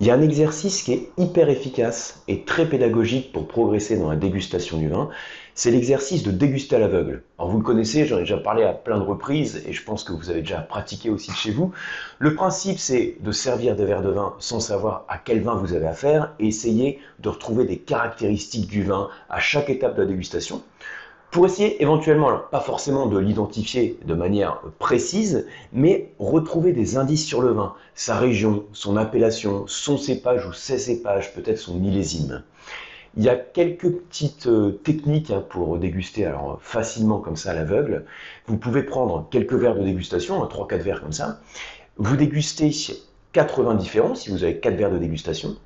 Il y a un exercice qui est hyper efficace et très pédagogique pour progresser dans la dégustation du vin. C'est l'exercice de déguster à l'aveugle. Alors vous le connaissez, j'en ai déjà parlé à plein de reprises et je pense que vous avez déjà pratiqué aussi chez vous. Le principe, c'est de servir des verres de vin sans savoir à quel vin vous avez affaire et essayer de retrouver des caractéristiques du vin à chaque étape de la dégustation pour essayer éventuellement, alors pas forcément de l'identifier de manière précise, mais retrouver des indices sur le vin, sa région, son appellation, son cépage ou ses cépages, peut-être son millésime. Il y a quelques petites euh, techniques hein, pour déguster alors facilement comme ça à l'aveugle. Vous pouvez prendre quelques verres de dégustation, 3-4 hein, verres comme ça. Vous dégustez 80 différents si vous avez 4 verres de dégustation.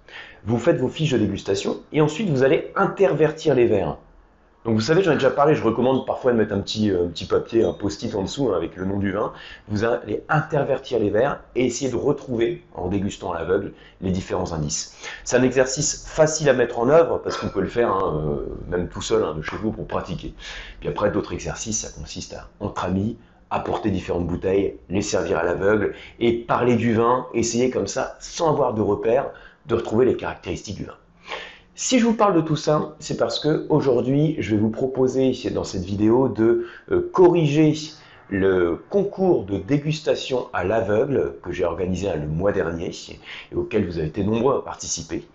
Vous faites vos fiches de dégustation et ensuite vous allez intervertir les verres. Donc vous savez, j'en ai déjà parlé, je recommande parfois de mettre un petit, euh, petit papier, un post-it en dessous hein, avec le nom du vin. Vous allez intervertir les verres et essayer de retrouver, en dégustant à l'aveugle, les différents indices. C'est un exercice facile à mettre en œuvre parce qu'on peut le faire hein, euh, même tout seul hein, de chez vous pour pratiquer. Puis après, d'autres exercices, ça consiste à, entre amis, apporter différentes bouteilles, les servir à l'aveugle et parler du vin, essayer comme ça, sans avoir de repères, de retrouver les caractéristiques du vin. Si je vous parle de tout ça, c'est parce que aujourd'hui, je vais vous proposer dans cette vidéo de euh, corriger le concours de dégustation à l'aveugle que j'ai organisé le mois dernier et auquel vous avez été nombreux à participer,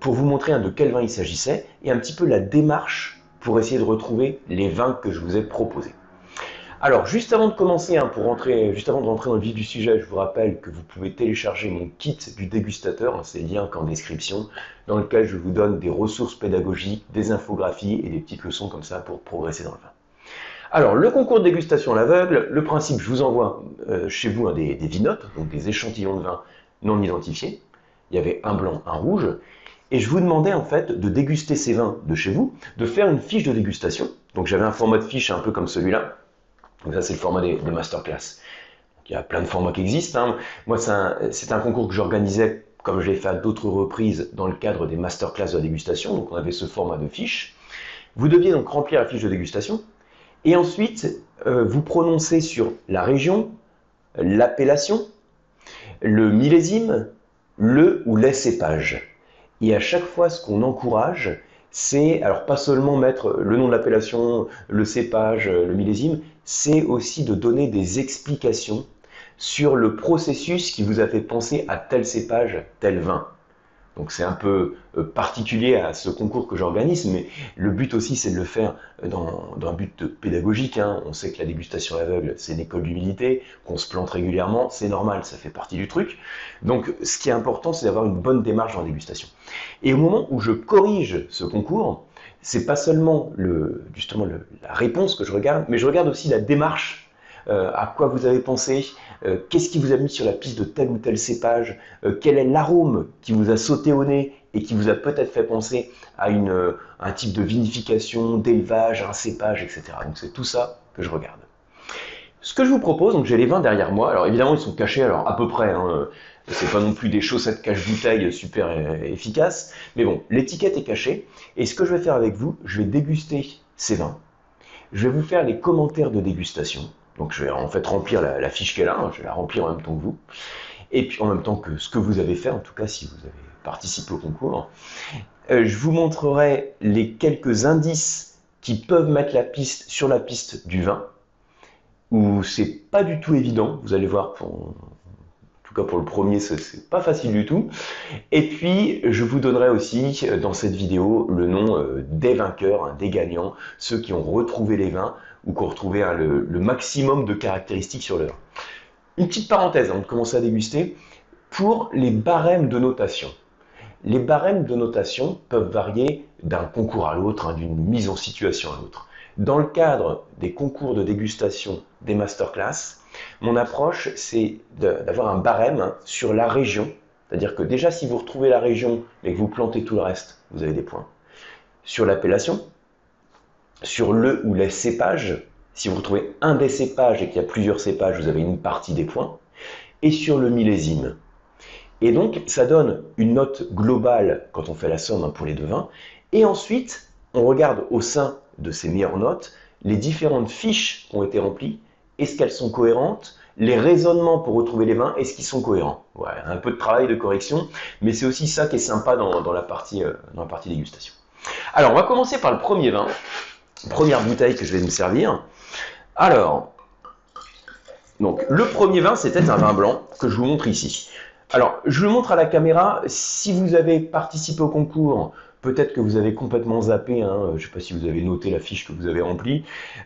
pour vous montrer de quel vin il s'agissait et un petit peu la démarche pour essayer de retrouver les vins que je vous ai proposés. Alors, juste avant de commencer, hein, pour rentrer, juste avant de rentrer dans le vif du sujet, je vous rappelle que vous pouvez télécharger mon kit du dégustateur, hein, c'est lien qu'en description, dans lequel je vous donne des ressources pédagogiques, des infographies et des petites leçons comme ça pour progresser dans le vin. Alors, le concours de dégustation à l'aveugle, le principe, je vous envoie euh, chez vous des, des vinotes, donc des échantillons de vin non identifiés. Il y avait un blanc, un rouge. Et je vous demandais en fait de déguster ces vins de chez vous, de faire une fiche de dégustation. Donc j'avais un format de fiche un peu comme celui-là, donc ça, c'est le format des, masterclass. il y a plein de formats qui existent. Hein. Moi, c'est un, concours que j'organisais, comme je l'ai fait à d'autres reprises, dans le cadre des masterclass de dégustation. Donc on avait ce format de fiche. Vous deviez donc remplir la fiche de dégustation. Et ensuite, euh, vous prononcez sur la région, l'appellation, le millésime, le ou les cépages. Et à chaque fois, ce qu'on encourage, c'est alors pas seulement mettre le nom de l'appellation, le cépage, le millésime, c'est aussi de donner des explications sur le processus qui vous a fait penser à tel cépage, tel vin. Donc c'est un peu euh, particulier à ce concours que j'organise, mais le but aussi c'est de le faire dans, un but pédagogique. Hein. On sait que la dégustation aveugle c'est une école d'humilité, qu'on se plante régulièrement, c'est normal, ça fait partie du truc. Donc ce qui est important c'est d'avoir une bonne démarche dans la dégustation. Et au moment où je corrige ce concours, c'est pas seulement le, justement la réponse que je regarde, mais je regarde aussi la démarche euh, à quoi vous avez pensé, euh, qu'est-ce qui vous a mis sur la piste de tel ou tel cépage, euh, quel est l'arôme qui vous a sauté au nez et qui vous a peut-être fait penser à une, un type de vinification, d'élevage, un cépage, etc. Donc c'est tout ça que je regarde. Ce que je vous propose, donc j'ai les vins derrière moi. Alors évidemment ils sont cachés, alors à peu près. Hein, c'est pas non plus des chaussettes cache-bouteille super efficaces, mais bon, l'étiquette est cachée. Et ce que je vais faire avec vous, je vais déguster ces vins. Je vais vous faire les commentaires de dégustation. Donc je vais en fait remplir la, fiche qu'elle a, hein, je vais la remplir en même temps que vous. Et puis en même temps que ce que vous avez fait, en tout cas si vous avez participé au concours. Euh, je vous montrerai les quelques indices qui peuvent mettre la piste sur la piste du vin, où c'est pas du tout évident, vous allez voir, en pour le premier, c'est pas facile du tout. Et puis, je vous donnerai aussi euh, dans cette vidéo le nom euh, des vainqueurs, hein, des gagnants, ceux qui ont retrouvé les vins ou qu'on retrouvait hein, le, maximum de caractéristiques sur l'heure. Une petite parenthèse avant de commencer à déguster, pour les barèmes de notation. Les barèmes de notation peuvent varier d'un concours à l'autre, hein, d'une mise en situation à l'autre. Dans le cadre des concours de dégustation des masterclass, mon approche, c'est d'avoir un barème hein, sur la région. C'est-à-dire que déjà, si vous retrouvez la région et que vous plantez tout le reste, vous avez des points. Sur l'appellation, sur le ou les cépages. Si vous retrouvez un des cépages et qu'il y a plusieurs cépages, vous avez une partie des points. Et sur le millésime. Et donc, ça donne une note globale quand on fait la somme pour les deux vins. Et ensuite, on regarde au sein de ces meilleures notes les différentes fiches qui ont été remplies. Est-ce qu'elles sont cohérentes? Les raisonnements pour retrouver les vins, est-ce qu'ils sont cohérents? Ouais, un peu de travail de correction, mais c'est aussi ça qui est sympa dans, la, partie, euh, dans la partie dégustation. Alors, on va commencer par le premier vin, première bouteille que je vais me servir. Alors, donc le premier vin, c'était un vin blanc que je vous montre ici. Alors, je le montre à la caméra. Si vous avez participé au concours, peut-être que vous avez complètement zappé. Hein, je ne sais pas si vous avez noté la fiche que vous avez remplie.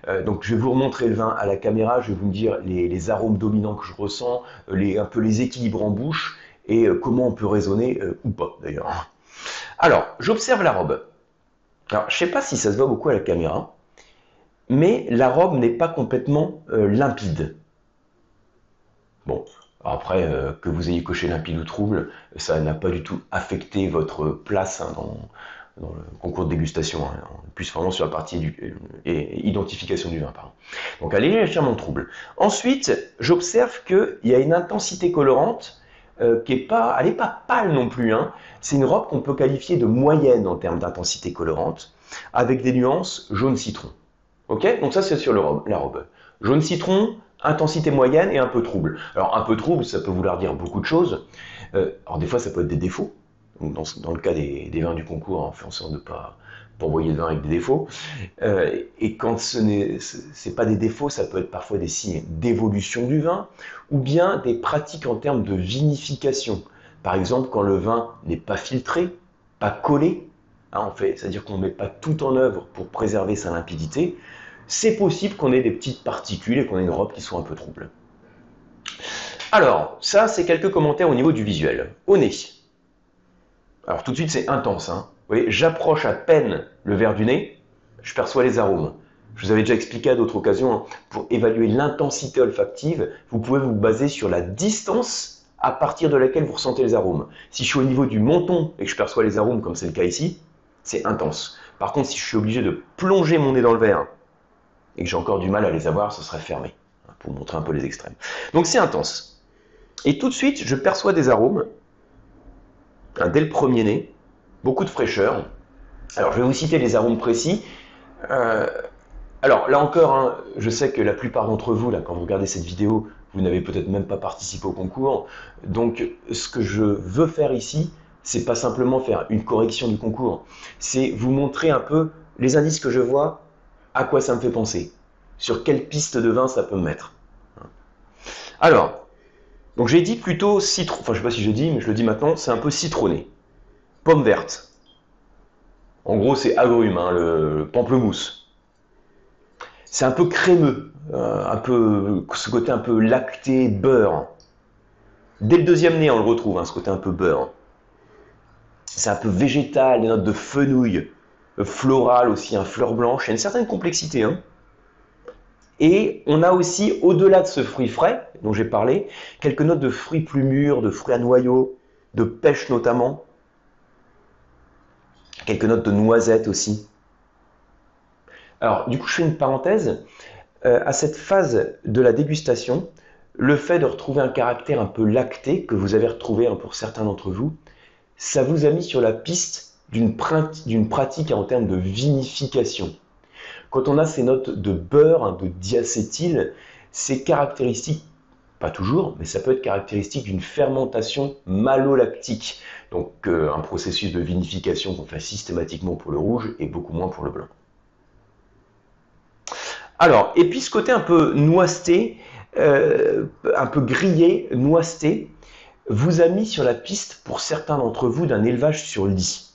Euh, donc, je vais vous remontrer le vin à la caméra. Je vais vous dire les, arômes dominants que je ressens, les, un peu les équilibres en bouche et euh, comment on peut raisonner euh, ou pas d'ailleurs. Alors, j'observe la robe. Alors, je ne sais pas si ça se voit beaucoup à la caméra, mais la robe n'est pas complètement limpide. Bon, après, euh, que vous ayez coché limpide ou trouble, ça n'a pas du tout affecté votre place hein, dans, le concours de dégustation, hein, plus vraiment sur la partie du, identification du vin. Donc elle est légèrement trouble. Ensuite, j'observe qu'il y a une intensité colorante euh, qui est pas, elle n'est pas pâle non plus. Hein. C'est une robe qu'on peut qualifier de moyenne en termes d'intensité colorante, avec des nuances jaune citron. Ok? Donc ça c'est sur la robe. Jaune citron, intensité moyenne et un peu trouble. Alors un peu trouble, ça peut vouloir dire beaucoup de choses. Euh, alors des fois, ça peut être des défauts. dans, le cas des, vins du concours, on fait en sorte de ne pas, envoyer le vin avec des défauts. Euh, et quand ce n'est pas des défauts, ça peut être parfois des signes d'évolution du vin, ou bien des pratiques en termes de vinification. Par exemple, quand le vin n'est pas filtré, pas collé, hein, en fait, c'est-à-dire qu'on ne met pas tout en œuvre pour préserver sa limpidité, c'est possible qu'on ait des petites particules et qu'on ait une robe qui soit un peu trouble. Alors, ça, c'est quelques commentaires au niveau du visuel. Au nez. Alors, tout de suite, c'est intense. Hein. Vous voyez, j'approche à peine le verre du nez, je perçois les arômes. Je vous avais déjà expliqué à d'autres occasions, hein, pour évaluer l'intensité olfactive, vous pouvez vous baser sur la distance à partir de laquelle vous ressentez les arômes. Si je suis au niveau du menton et que je perçois les arômes, comme c'est le cas ici, c'est intense. Par contre, si je suis obligé de plonger mon nez dans le verre et que j'ai encore du mal à les avoir, ce serait fermé, hein, pour montrer un peu les extrêmes. Donc c'est intense. Et tout de suite, je perçois des arômes, hein, dès le premier nez, beaucoup de fraîcheur. Alors je vais vous citer les arômes précis. Euh, alors là encore, hein, je sais que la plupart d'entre vous, là, quand vous regardez cette vidéo, vous n'avez peut-être même pas participé au concours. Donc ce que je veux faire ici, c'est pas simplement faire une correction du concours, c'est vous montrer un peu les indices que je vois à quoi ça me fait penser? Sur quelle piste de vin ça peut me mettre? Alors, donc j'ai dit plutôt citron, enfin je sais pas si je dis, mais je le dis maintenant, c'est un peu citronné. Pomme verte. En gros, c'est agrume, hein, le pamplemousse. C'est un peu crémeux, euh, un peu ce côté un peu lacté, beurre. Dès le deuxième nez, on le retrouve, hein, ce côté un peu beurre. C'est un peu végétal, des notes de fenouil, floral aussi, un fleur blanche, il a une certaine complexité. Hein. Et on a aussi, au-delà de ce fruit frais dont j'ai parlé, quelques notes de fruits plus mûrs, de fruits à noyaux, de pêche notamment, quelques notes de noisettes aussi. Alors, du coup, je fais une parenthèse. Euh, à cette phase de la dégustation, le fait de retrouver un caractère un peu lacté, que vous avez retrouvé hein, pour certains d'entre vous, ça vous a mis sur la piste d'une pratique en termes de vinification. Quand on a ces notes de beurre, hein, de diacétyl, c'est caractéristique, pas toujours, mais ça peut être caractéristique d'une fermentation malolactique. Donc euh, un processus de vinification qu'on fait systématiquement pour le rouge et beaucoup moins pour le blanc. Alors, et puis ce côté un peu noisté, euh, un peu grillé, noisté, vous a mis sur la piste, pour certains d'entre vous, d'un élevage sur lit.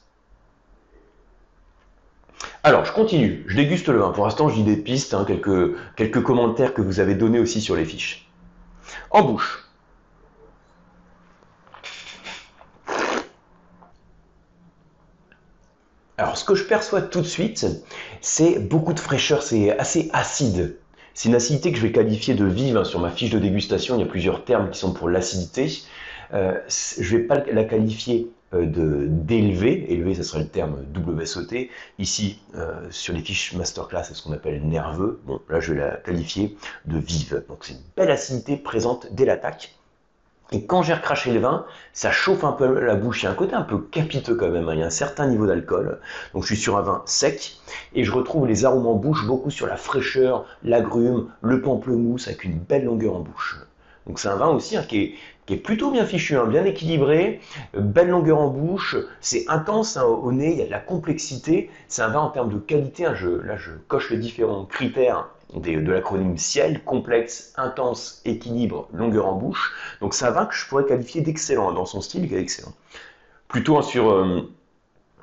Alors, je continue, je déguste le vin. Pour l'instant, je dis des pistes, hein, quelques, quelques commentaires que vous avez donnés aussi sur les fiches. En bouche. Alors, ce que je perçois tout de suite, c'est beaucoup de fraîcheur, c'est assez acide. C'est une acidité que je vais qualifier de vive hein, sur ma fiche de dégustation. Il y a plusieurs termes qui sont pour l'acidité. Euh, je ne vais pas la qualifier euh, d'élevé, élevé ce serait le terme WSOT, ici euh, sur les fiches masterclass c'est ce qu'on appelle nerveux, bon là je vais la qualifier de vive, donc c'est une belle acidité présente dès l'attaque, et quand j'ai recraché le vin, ça chauffe un peu la bouche, il y a un côté un peu capiteux quand même, hein. il y a un certain niveau d'alcool, donc je suis sur un vin sec, et je retrouve les arômes en bouche beaucoup sur la fraîcheur, l'agrume, le pamplemousse avec une belle longueur en bouche. Donc c'est un vin aussi hein, qui, est, plutôt bien fichu, hein, bien équilibré, belle longueur en bouche, c'est intense au nez, il y a de la complexité. C'est un vin en termes de qualité, là je coche les différents critères de l'acronyme Ciel, complexe, intense, équilibre, longueur en bouche. Donc c'est un vin que je pourrais qualifier d'excellent dans son style, il est excellent. Plutôt sur euh,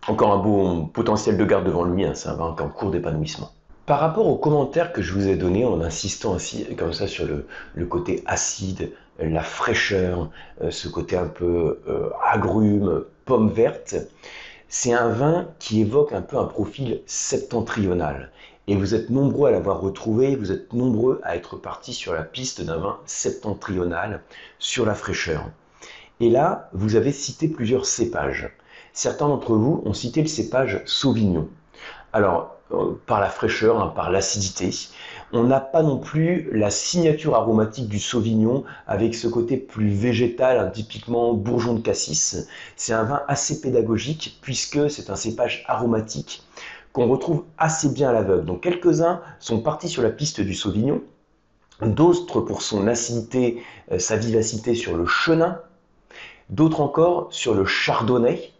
encore un beau potentiel de garde devant lui, hein, c'est un vin qui est en cours d'épanouissement. Par rapport aux commentaires que je vous ai donnés en insistant ainsi comme ça sur le, côté acide, la fraîcheur, euh, ce côté un peu euh, agrume, pomme verte, c'est un vin qui évoque un peu un profil septentrional. Et vous êtes nombreux à l'avoir retrouvé, vous êtes nombreux à être partis sur la piste d'un vin septentrional sur la fraîcheur. Et là, vous avez cité plusieurs cépages. Certains d'entre vous ont cité le cépage Sauvignon. Alors, euh, par la fraîcheur, hein, par l'acidité, on n'a pas non plus la signature aromatique du Sauvignon avec ce côté plus végétal, hein, typiquement bourgeon de cassis. C'est un vin assez pédagogique puisque c'est un cépage aromatique qu'on retrouve assez bien à l'aveugle. Donc quelques-uns sont partis sur la piste du Sauvignon, d'autres pour son acidité, euh, sa vivacité sur le chenin, d'autres encore sur le chardonnay,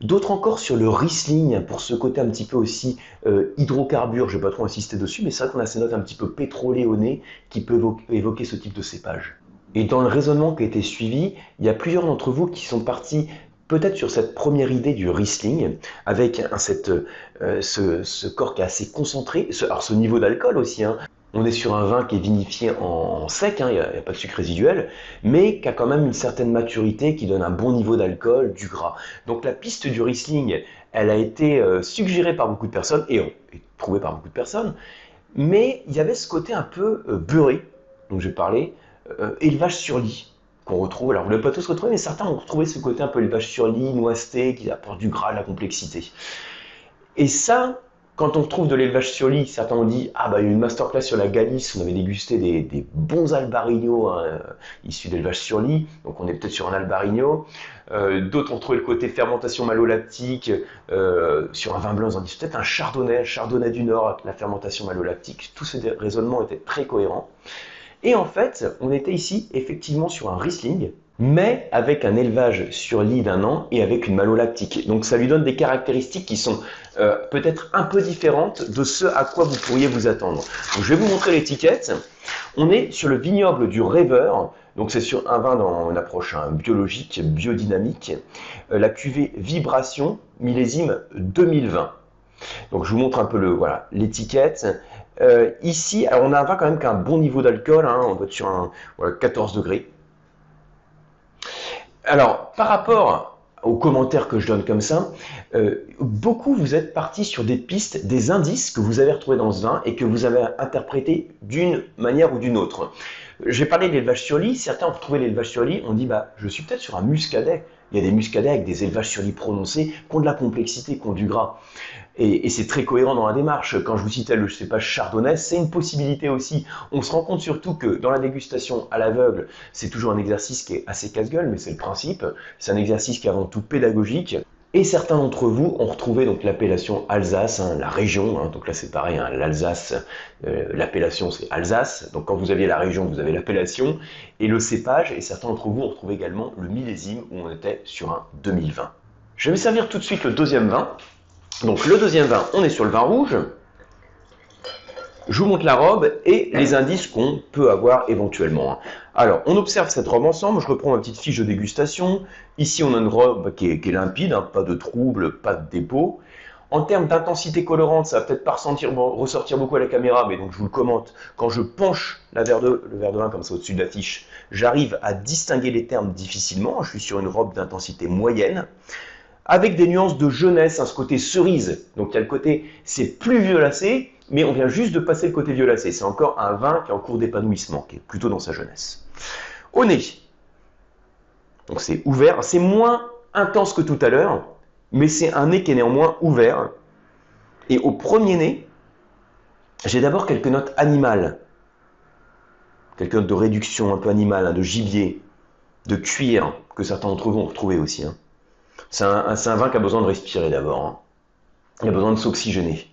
d'autres encore sur le Riesling pour ce côté un petit peu aussi euh, hydrocarbure, je ne vais pas trop insister dessus, mais c'est vrai qu'on a ces notes un petit peu pétrolées qui peuvent évoquer ce type de cépage. Et dans le raisonnement qui a été suivi, il y a plusieurs d'entre vous qui sont partis peut-être sur cette première idée du Riesling, avec euh, ce, corps qui est assez concentré, ce, alors ce niveau d'alcool aussi, hein. On est sur un vin qui est vinifié en, sec, hein, il n'y a, pas de sucre résiduel, mais qui a quand même une certaine maturité, qui donne un bon niveau d'alcool, du gras. Donc la piste du Riesling, elle a été euh, suggérée par beaucoup de personnes, et, trouvée par beaucoup de personnes, mais il y avait ce côté un peu euh, beurré, dont j'ai parlé, élevage sur lit qu'on retrouve. Alors, vous ne l'avez pas tous retrouvé, mais certains ont retrouvé ce côté un peu élevage sur lit, noiseté, qui apporte du gras, de la complexité. Et ça, quand on trouve de l'élevage sur lit, certains ont dit Ah, bah, il y a eu une masterclass sur la Galice, on avait dégusté des, bons albarigno hein, issus d'élevage sur lit, donc on est peut-être sur un albarigno. Euh, d'autres ont trouvé le côté fermentation malolactique euh, sur un vin blanc, ils ont dit peut-être un chardonnay, chardonnay du Nord, la fermentation malolactique. Tous ces raisonnements étaient très cohérents. Et en fait, on était ici effectivement sur un Riesling, mais avec un élevage sur lit d'un an et avec une malolactique. Donc ça lui donne des caractéristiques qui sont euh, peut-être un peu différentes de ce à quoi vous pourriez vous attendre. Je vais vous montrer l'étiquette. On est sur le vignoble du Rêveur. Donc c'est sur un vin dans une approche hein, biologique, biodynamique. Euh, la cuvée Vibration, millésime 2020. Donc je vous montre un peu le voilà l'étiquette. Euh, ici, on a un vin quand même qui a un bon niveau d'alcool, hein, on doit être sur un 14 degrés. Alors, par rapport aux commentaires que je donne comme ça, euh, beaucoup vous êtes partis sur des pistes, des indices que vous avez retrouvés dans ce vin et que vous avez interprétés d'une manière ou d'une autre. J'ai parlé d'élevage sur lit, certains ont retrouvé l'élevage sur lit, on dit bah je suis peut-être sur un muscadet. Il y a des muscadets avec des élevages sur lit prononcés, qui ont de la complexité, qui ont du gras. Et, c'est très cohérent dans la démarche. Quand je vous citais le cépage chardonnay, c'est une possibilité aussi. On se rend compte surtout que dans la dégustation à l'aveugle, c'est toujours un exercice qui est assez casse-gueule, mais c'est le principe. C'est un exercice qui est avant tout pédagogique. Et certains d'entre vous ont retrouvé donc l'appellation Alsace, hein, la région. Hein. donc là c'est pareil, hein, l'Alsace, euh, l'appellation c'est Alsace. Donc quand vous aviez la région, vous avez l'appellation et le cépage. Et certains d'entre vous ont retrouvé également le millésime où on était sur un 2020. Je vais servir tout de suite le deuxième vin. Donc le deuxième vin, on est sur le vin rouge. Je vous montre la robe et les indices qu'on peut avoir éventuellement. Alors, on observe cette robe ensemble. Je reprends ma petite fiche de dégustation. Ici, on a une robe qui est, limpide, hein, pas de trouble, pas de dépôt. En termes d'intensité colorante, ça va peut-être pas ressortir beaucoup à la caméra, mais donc je vous le commente. Quand je penche la verre de, le verre de vin comme ça au-dessus de la fiche, j'arrive à distinguer les termes difficilement. Je suis sur une robe d'intensité moyenne avec des nuances de jeunesse, hein, ce côté cerise. Donc il y a le côté, c'est plus violacé, mais on vient juste de passer le côté violacé. C'est encore un vin qui est en cours d'épanouissement, qui est plutôt dans sa jeunesse. Au nez, donc c'est ouvert, c'est moins intense que tout à l'heure, mais c'est un nez qui est néanmoins ouvert. Et au premier nez, j'ai d'abord quelques notes animales, quelques notes de réduction un peu animale, hein, de gibier, de cuir, que certains d'entre vous ont retrouvé aussi. Hein. C'est un, vin qui a besoin de respirer d'abord. Hein. Il a besoin de s'oxygéner.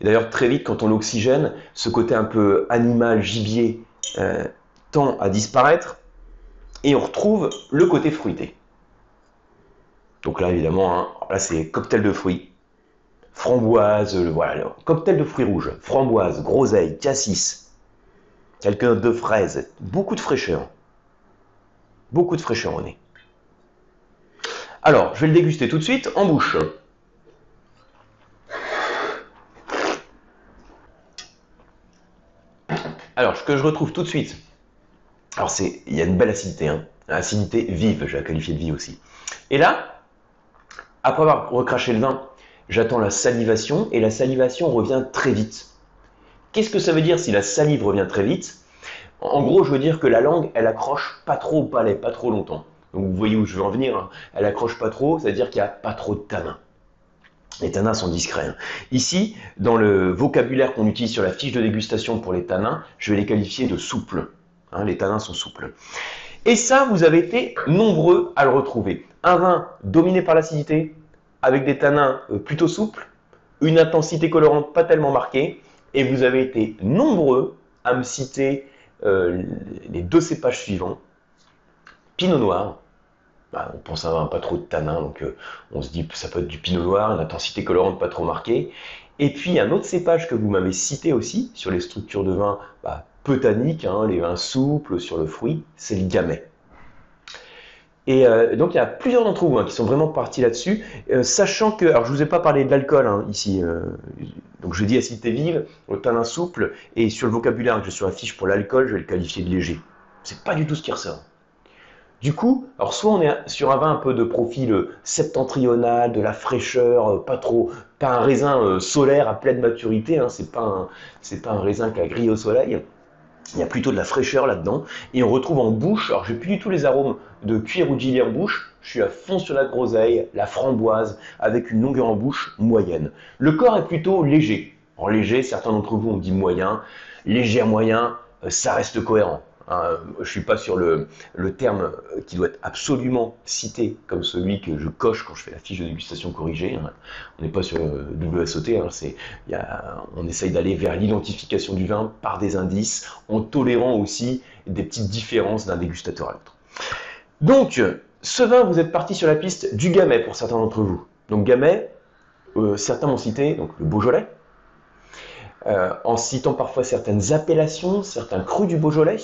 Et d'ailleurs, très vite, quand on l'oxygène, ce côté un peu animal, gibier, euh, tend à disparaître et on retrouve le côté fruité. Donc là, évidemment, hein, là c'est cocktail de fruits, framboise, voilà, cocktail de fruits rouges, framboise, groseille, cassis, quelques notes de fraises, beaucoup de fraîcheur. Beaucoup de fraîcheur au nez. Alors, je vais le déguster tout de suite en bouche. Alors, ce que je retrouve tout de suite, alors c'est, il y a une belle acidité, hein, acidité vive, je la qualifier de vive aussi. Et là, après avoir recraché le vin, j'attends la salivation et la salivation revient très vite. Qu'est-ce que ça veut dire si la salive revient très vite? En gros, je veux dire que la langue, elle accroche pas trop au palais, pas trop longtemps. Donc vous voyez où je veux en venir, hein. elle accroche pas trop, c'est-à-dire qu'il n'y a pas trop de tanins. Les tanins sont discrets. Hein. Ici, dans le vocabulaire qu'on utilise sur la fiche de dégustation pour les tanins, je vais les qualifier de souples. Hein, les tanins sont souples. Et ça, vous avez été nombreux à le retrouver. Un vin dominé par l'acidité, avec des tanins euh, plutôt souples, une intensité colorante pas tellement marquée, et vous avez été nombreux à me citer euh, les deux cépages suivants. Pinot Noir, bah, on pense à un pas trop de tanin, donc euh, on se dit que ça peut être du Pinot Noir, une intensité colorante pas trop marquée. Et puis un autre cépage que vous m'avez cité aussi sur les structures de vin bah, peu tanniques, hein, les vins souples sur le fruit, c'est le Gamay. Et euh, donc il y a plusieurs d'entre vous hein, qui sont vraiment partis là-dessus, euh, sachant que, alors je vous ai pas parlé de l'alcool hein, ici, donc je dis acidité vive, au tanin souple, et sur le vocabulaire que j'ai sur la fiche pour l'alcool, je vais le qualifier de léger. C'est pas du tout ce qui ressort. Du coup, soit on est sur un vin un peu de profil septentrional, de la fraîcheur, pas trop, pas un raisin solaire à pleine maturité, hein, c'est pas un raisin qui a grillé au soleil. Il y a plutôt de la fraîcheur là-dedans. Et on retrouve en bouche, alors j'ai plus du tout les arômes de cuir ou de gilet bouche, je suis à fond sur la groseille, la framboise, avec une longueur en bouche moyenne. Le corps est plutôt léger. En léger, certains d'entre vous ont dit moyen. Léger à moyen, euh, ça reste cohérent. Hein, je ne suis pas sur le, terme qui doit être absolument cité comme celui que je coche quand je fais la fiche de dégustation corrigée. Hein. On n'est pas sur WSOT, hein, on essaye d'aller vers l'identification du vin par des indices, en tolérant aussi des petites différences d'un dégustateur à l'autre. Donc, ce vin, vous êtes parti sur la piste du Gamay pour certains d'entre vous. Donc Gamay, euh, certains m'ont cité donc, le Beaujolais, euh, en citant parfois certaines appellations, certains crus du Beaujolais.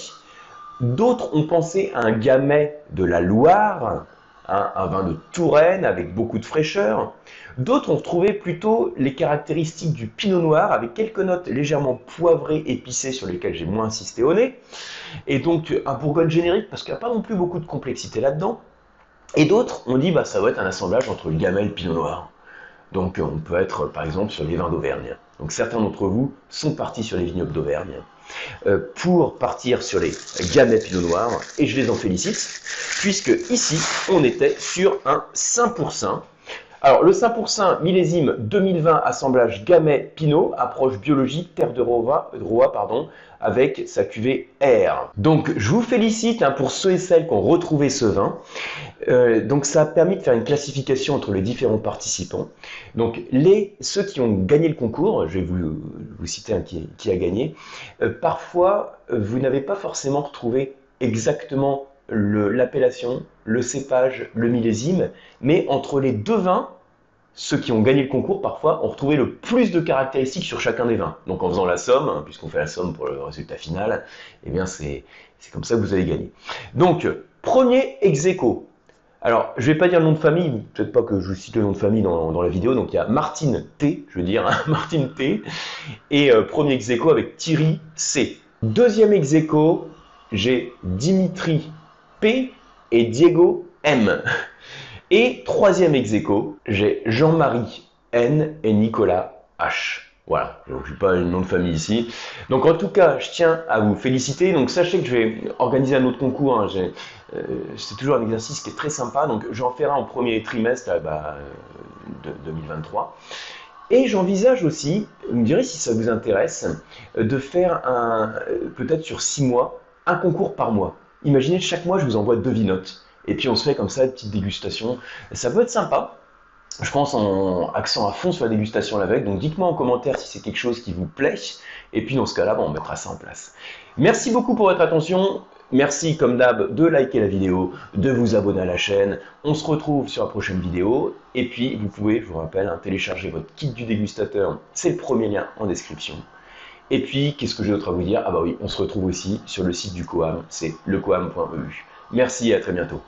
D'autres ont pensé à un gamay de la Loire, un vin de Touraine avec beaucoup de fraîcheur. D'autres ont trouvé plutôt les caractéristiques du pinot noir avec quelques notes légèrement poivrées, épicées sur lesquelles j'ai moins insisté au nez. Et donc un bourgogne générique parce qu'il n'y a pas non plus beaucoup de complexité là-dedans. Et d'autres ont dit bah ça va être un assemblage entre le gamay et le pinot noir. Donc on peut être par exemple sur les vins d'Auvergne. Donc certains d'entre vous sont partis sur les vignobles d'Auvergne euh, pour partir sur les gamay pinot noir et je les en félicite puisque ici on était sur un 5%. Alors le 5% millésime 2020 assemblage gamay pinot approche biologique terre de Roa, pardon, avec sa cuvée R. Donc je vous félicite hein, pour ceux et celles qui ont retrouvé ce vin. Euh, donc ça a permis de faire une classification entre les différents participants. Donc les, ceux qui ont gagné le concours, je vais vous, citer un qui, a gagné, euh, parfois euh, vous n'avez pas forcément retrouvé exactement l'appellation, le, cépage, le millésime, mais entre les deux vins, ceux qui ont gagné le concours, parfois, ont retrouvé le plus de caractéristiques sur chacun des vins. Donc en faisant la somme, hein, puisqu'on fait la somme pour le résultat final, eh bien c'est comme ça que vous allez gagner. Donc, premier ex. Alors, je vais pas dire le nom de famille, peut-être pas que je cite le nom de famille dans, la vidéo, donc il y a Martine T, je veux dire, Martine T, et euh, premier ex avec Thierry C. Deuxième ex j'ai Dimitri Et Diego M. Et troisième ex j'ai Jean-Marie N et Nicolas H. Voilà, je n'ai pas le nom de famille ici. Donc en tout cas, je tiens à vous féliciter. Donc sachez que je vais organiser un autre concours. Hein. Euh, c'est toujours un exercice qui est très sympa. Donc j'en ferai un en premier trimestre bah, de 2023. Et j'envisage aussi, vous me direz si ça vous intéresse, de faire un, peut-être sur six mois, un concours par mois. Imaginez chaque mois, je vous envoie deux vinotes. Et puis on se fait comme ça une petite dégustation. Ça peut être sympa. je pense en accent à fond sur la dégustation l'aveugle. Donc dites-moi en commentaire si c'est quelque chose qui vous plaît. Et puis dans ce cas-là, on mettra ça en place. Merci beaucoup pour votre attention. Merci comme d'hab de liker la vidéo, de vous abonner à la chaîne. On se retrouve sur la prochaine vidéo. Et puis vous pouvez, je vous rappelle, hein, télécharger votre kit du dégustateur. C'est le premier lien en description. Et puis, qu'est-ce que j'ai d'autre à vous dire? Ah bah oui, on se retrouve aussi sur le site du Coam, c'est lecoam.eu. Merci et à très bientôt.